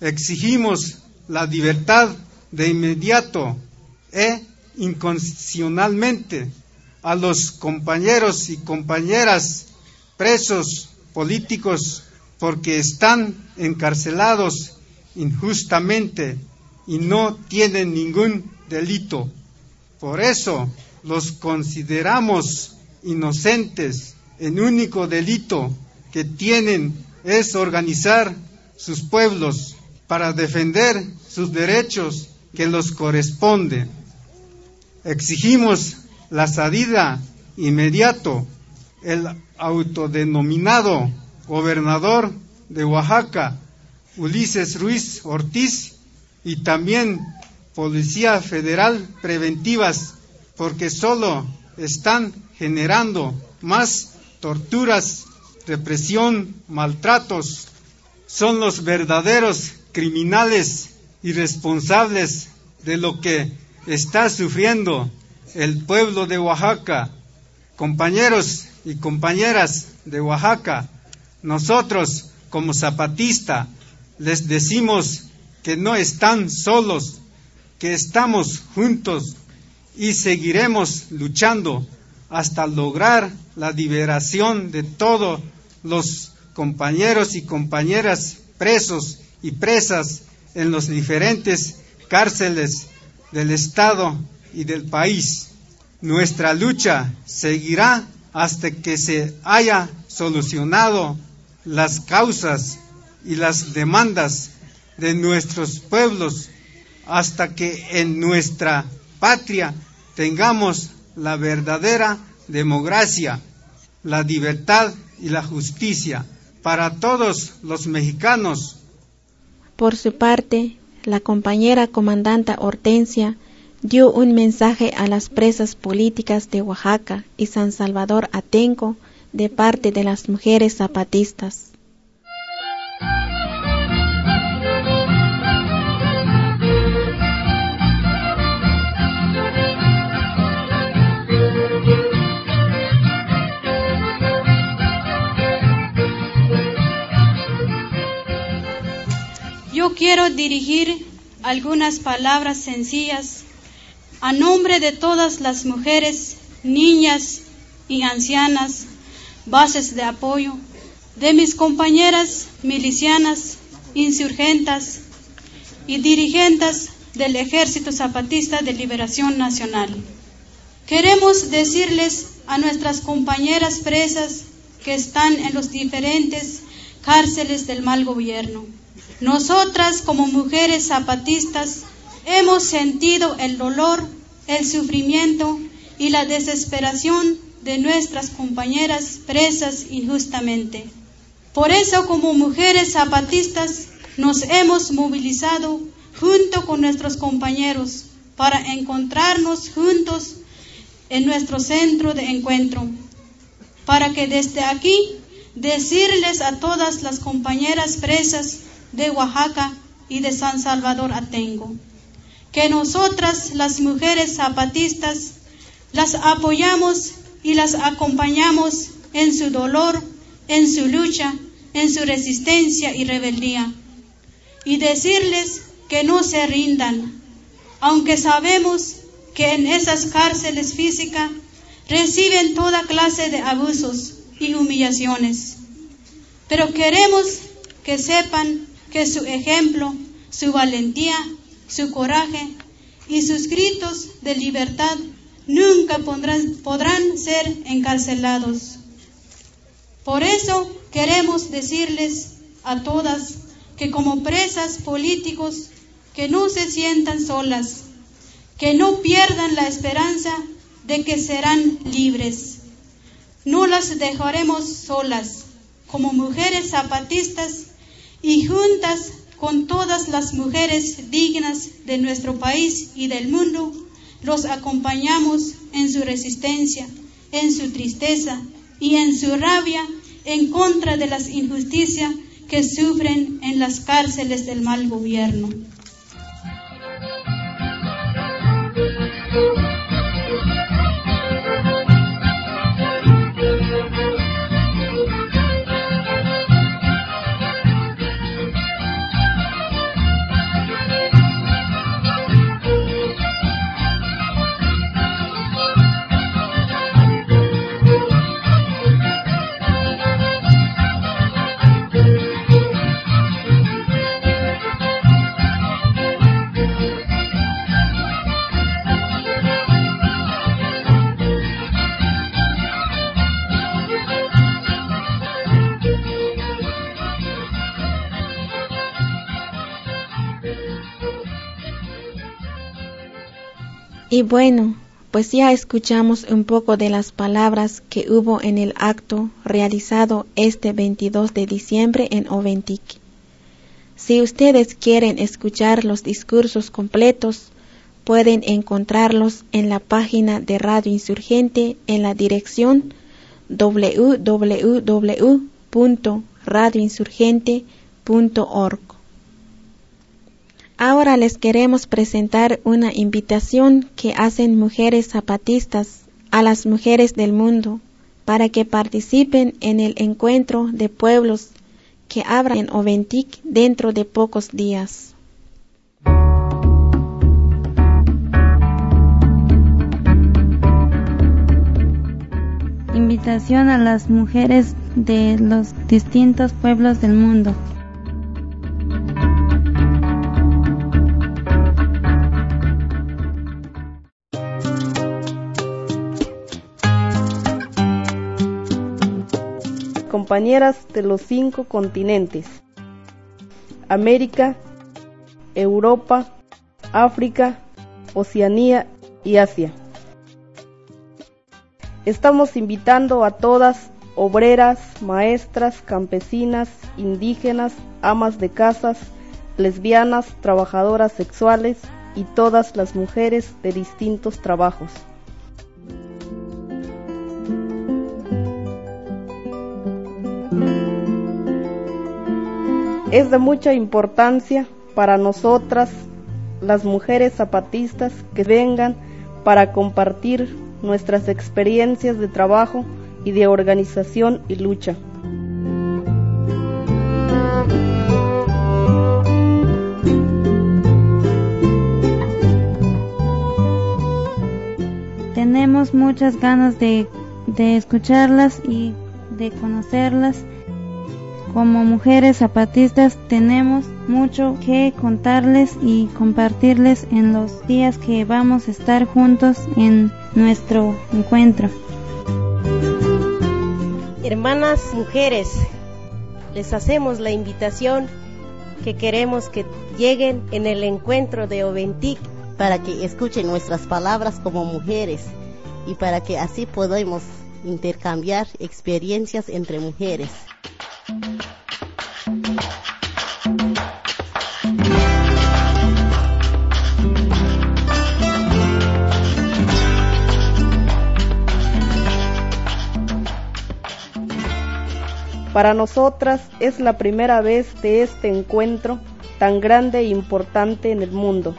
exigimos la libertad de inmediato e incondicionalmente a los compañeros y compañeras presos políticos porque están encarcelados injustamente y no tienen ningún delito. Por eso los consideramos inocentes. El único delito que tienen es organizar sus pueblos para defender sus derechos que los corresponden. Exigimos la salida inmediato el autodenominado gobernador de Oaxaca, Ulises Ruiz Ortiz, y también Policía Federal preventivas, porque solo están generando más torturas, represión, maltratos. Son los verdaderos criminales y responsables de lo que está sufriendo el pueblo de Oaxaca. Compañeros y compañeras de Oaxaca, nosotros como zapatista les decimos que no están solos, que estamos juntos y seguiremos luchando hasta lograr la liberación de todos los compañeros y compañeras presos y presas en los diferentes cárceles del Estado y del país. Nuestra lucha seguirá hasta que se haya solucionado las causas y las demandas de nuestros pueblos, hasta que en nuestra patria tengamos la verdadera democracia, la libertad y la justicia para todos los mexicanos. Por su parte, la compañera comandanta Hortensia dio un mensaje a las presas políticas de Oaxaca y San Salvador Atenco de parte de las mujeres zapatistas. Yo quiero dirigir algunas palabras sencillas a nombre de todas las mujeres, niñas y ancianas, bases de apoyo, de mis compañeras milicianas, insurgentas y dirigentes del Ejército Zapatista de Liberación Nacional. Queremos decirles a nuestras compañeras presas que están en los diferentes cárceles del mal gobierno. Nosotras como mujeres zapatistas hemos sentido el dolor, el sufrimiento y la desesperación de nuestras compañeras presas injustamente. Por eso como mujeres zapatistas nos hemos movilizado junto con nuestros compañeros para encontrarnos juntos en nuestro centro de encuentro, para que desde aquí decirles a todas las compañeras presas de Oaxaca y de San Salvador Atengo, que nosotras las mujeres zapatistas las apoyamos y las acompañamos en su dolor, en su lucha, en su resistencia y rebeldía. Y decirles que no se rindan, aunque sabemos que en esas cárceles físicas reciben toda clase de abusos y humillaciones. Pero queremos que sepan que su ejemplo, su valentía, su coraje y sus gritos de libertad nunca podrán, ser encarcelados. Por eso queremos decirles a todas que como presas políticos que no se sientan solas, que no pierdan la esperanza de que serán libres. No las dejaremos solas, como mujeres zapatistas y juntas con todas las mujeres dignas de nuestro país y del mundo, los acompañamos en su resistencia, en su tristeza y en su rabia en contra de las injusticias que sufren en las cárceles del mal gobierno. Y bueno, pues ya escuchamos un poco de las palabras que hubo en el acto realizado este 22 de diciembre en Oventic. Si ustedes quieren escuchar los discursos completos, pueden encontrarlos en la página de Radio Insurgente en la dirección www.radioinsurgente.org. Ahora les queremos presentar una invitación que hacen mujeres zapatistas a las mujeres del mundo para que participen en el encuentro de pueblos que habrá en Oventic dentro de pocos días. Invitación a las mujeres de los distintos pueblos del mundo. Compañeras de los cinco continentes, América, Europa, África, Oceanía y Asia. Estamos invitando a todas, obreras, maestras, campesinas, indígenas, amas de casas, lesbianas, trabajadoras sexuales y todas las mujeres de distintos trabajos. Es de mucha importancia para nosotras, las mujeres zapatistas, que vengan para compartir nuestras experiencias de trabajo y de organización y lucha. Tenemos muchas ganas de, de escucharlas y de conocerlas como mujeres zapatistas tenemos mucho que contarles y compartirles en los días que vamos a estar juntos en nuestro encuentro. Hermanas mujeres, les hacemos la invitación que queremos que lleguen en el encuentro de Oventic para que escuchen nuestras palabras como mujeres y para que así podamos intercambiar experiencias entre mujeres. Para nosotras es la primera vez de este encuentro tan grande e importante en el mundo.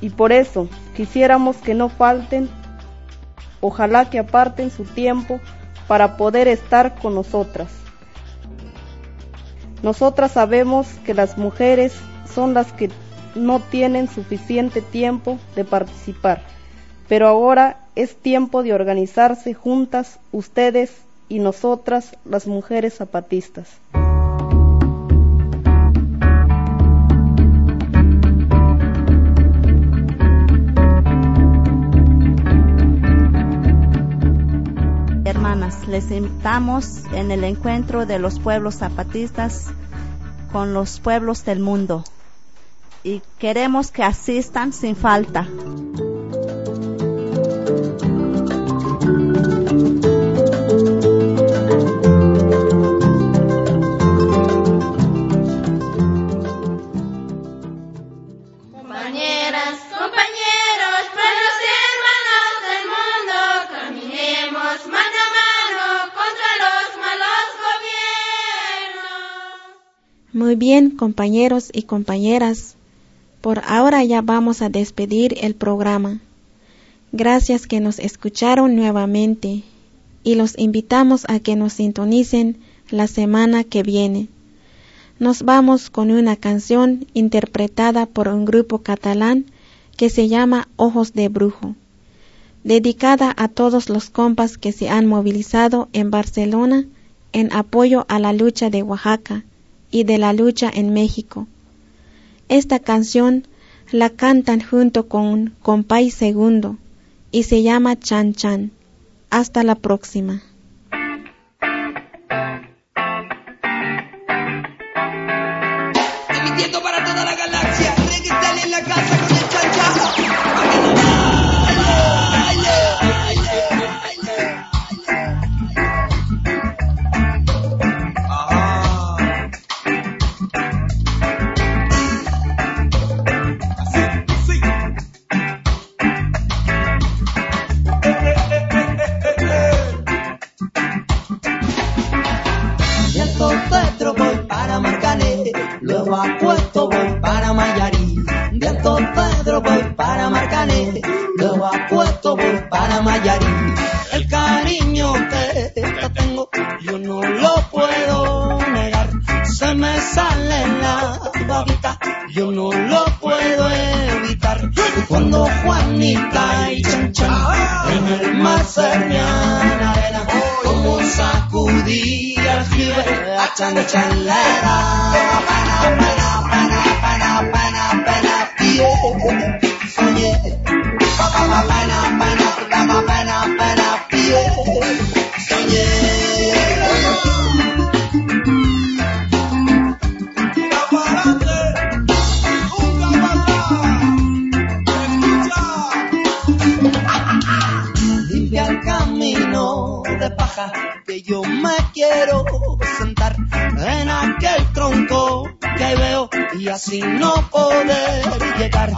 Y por eso quisiéramos que no falten, ojalá que aparten su tiempo para poder estar con nosotras. Nosotras sabemos que las mujeres son las que no tienen suficiente tiempo de participar, pero ahora es tiempo de organizarse juntas ustedes y nosotras las mujeres zapatistas. Les invitamos en el encuentro de los pueblos zapatistas con los pueblos del mundo y queremos que asistan sin falta. Muy bien, compañeros y compañeras, por ahora ya vamos a despedir el programa. Gracias que nos escucharon nuevamente y los invitamos a que nos sintonicen la semana que viene. Nos vamos con una canción interpretada por un grupo catalán que se llama Ojos de Brujo, dedicada a todos los compas que se han movilizado en Barcelona en apoyo a la lucha de Oaxaca y de la lucha en México. Esta canción la cantan junto con Compay Segundo y se llama Chan Chan. Hasta la próxima. Luego a Puerto voy para Mayarí. Viento Pedro voy para Marcané, luego a Puerto voy para Mayarí. El cariño que te tengo yo no lo puedo negar, se me sale la babita, yo no lo puedo evitar. Cuando Juanita y Chan Chan en el mar se arena, como sacudía el jibe a Chan Chan le da pena, pena, pena, pena, pena, pena, pie, soñé, pa, pa, pa, pena, pena, pa, pa, pena, pena, pie, soñé. Que yo me quiero sentar en aquel tronco que veo y así no poder llegar.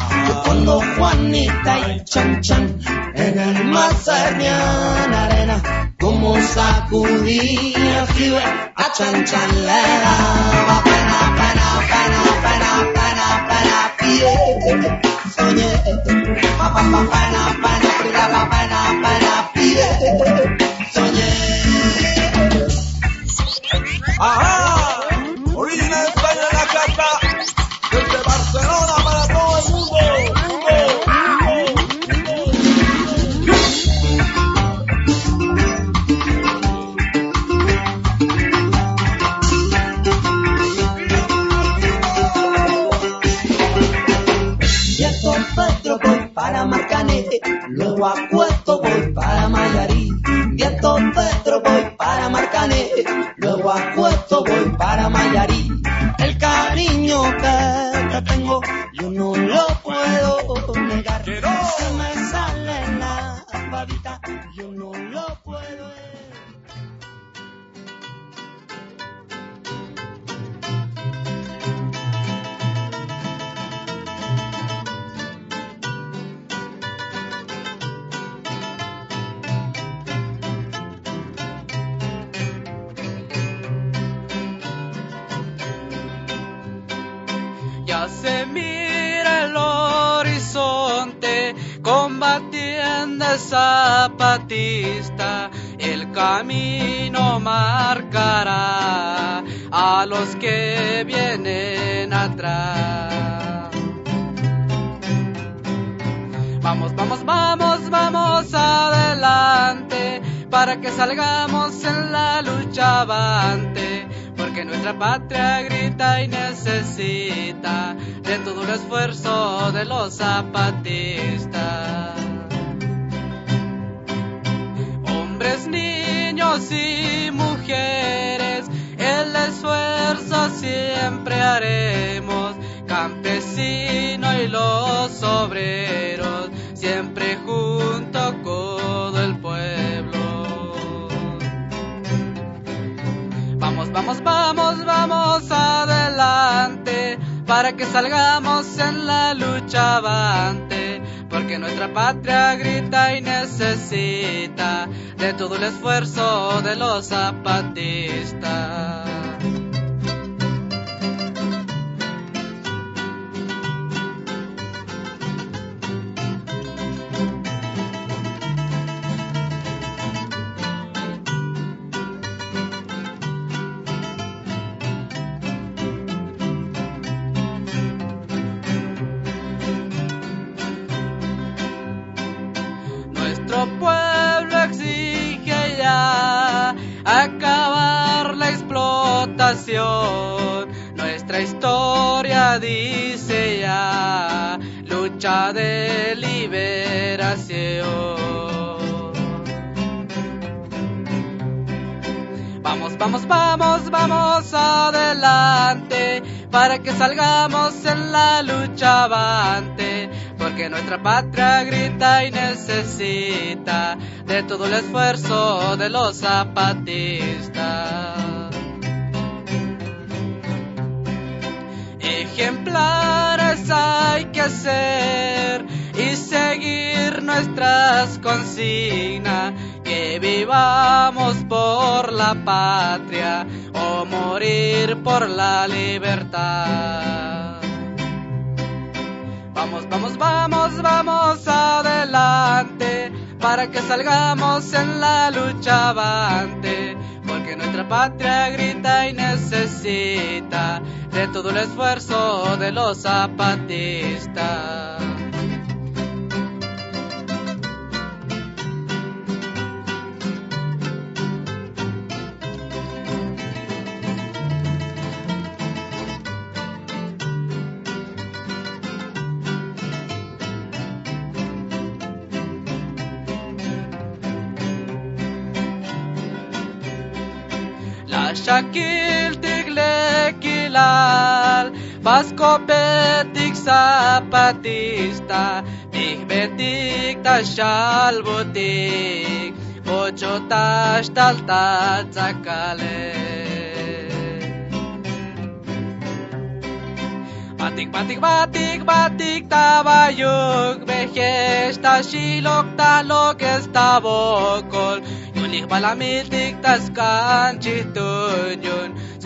Cuando Juanita y Chan Chan en el sernían arena como sacudía jibe a Chan Chan le daba pena, pena, pena, pena, pena, pena, soñé pena, pena, pena, pena, Ajá. Origina de España la carta. Desde Barcelona para todo el mundo. Llego a Petro, voy para Marcanete, luego a Cueto voy para Mayarí. Viento Petro, voy para Marcanete, el Se mira el horizonte combatiendo el zapatista. El camino marcará a los que vienen atrás. Vamos, vamos, vamos, vamos adelante para que salgamos en la lucha avante porque nuestra patria grita y necesita de todo el esfuerzo de los zapatistas. Hombres, niños y mujeres, el esfuerzo siempre haremos, campesino y los obreros, siempre junto con Vamos, vamos, vamos, adelante para que salgamos en la lucha avante, porque nuestra patria grita y necesita de todo el esfuerzo de los zapatistas. Nuestra historia dice ya lucha de liberación. Vamos, vamos, vamos, vamos adelante para que salgamos en la lucha avante, porque nuestra patria grita y necesita de todo el esfuerzo de los zapatistas. Hay que ser y seguir nuestras consignas, que vivamos por la patria o morir por la libertad. Vamos, vamos, vamos, vamos adelante para que salgamos en la lucha avante, porque nuestra patria grita y necesita de todo el esfuerzo de los zapatistas. Bazko petik zapatista, nik betik ta xalbutik, otxo ta. Batik, batik, batik, batik, tabaiuk, behez, ta xilok, ta lok, ez ta bokol, Yulik balamiltik, ta eskantzitun, yun,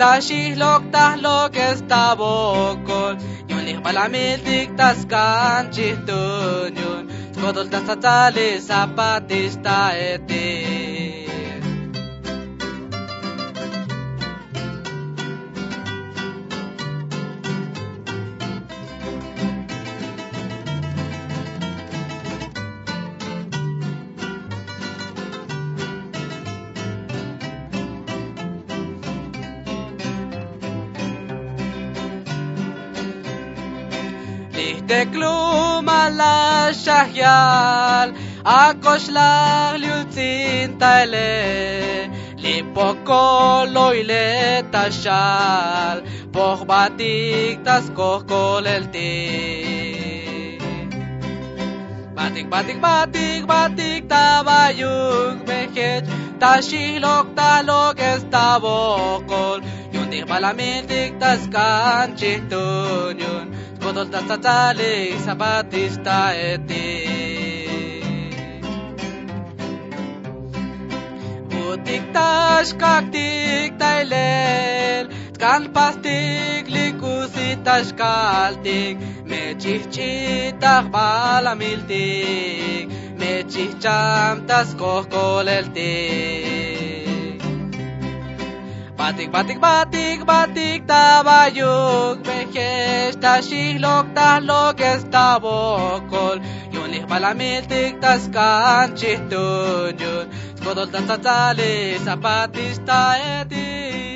Tashihlok tahlok estabokol, Yulich balamiltik taskan chihtunyun, Skodol tasatali zapatista etik. La shahyal akoshlag liutzin lipoko loile tashal poch batik tas koch kolelti batik batik batik batik tabayuk bechet tashilok talok estabokol yundih balamitik tas kanchitun κοντά στα τα θα πάτη στα έτη Ο τικτάς κακτικ τα ελέλ Σκάν παστικ λικούσι τα σκάλτικ Με τσιχτσί τα χπάλα μιλτικ Με τσιχτσάμ τα σκοχ κολελτικ Πάτικ, πάτικ, πάτικ patik tabayuk vejesh tashilok tahlok estabokol yunih balamitik taskan chihtun yun skodol tatatali zapatista etik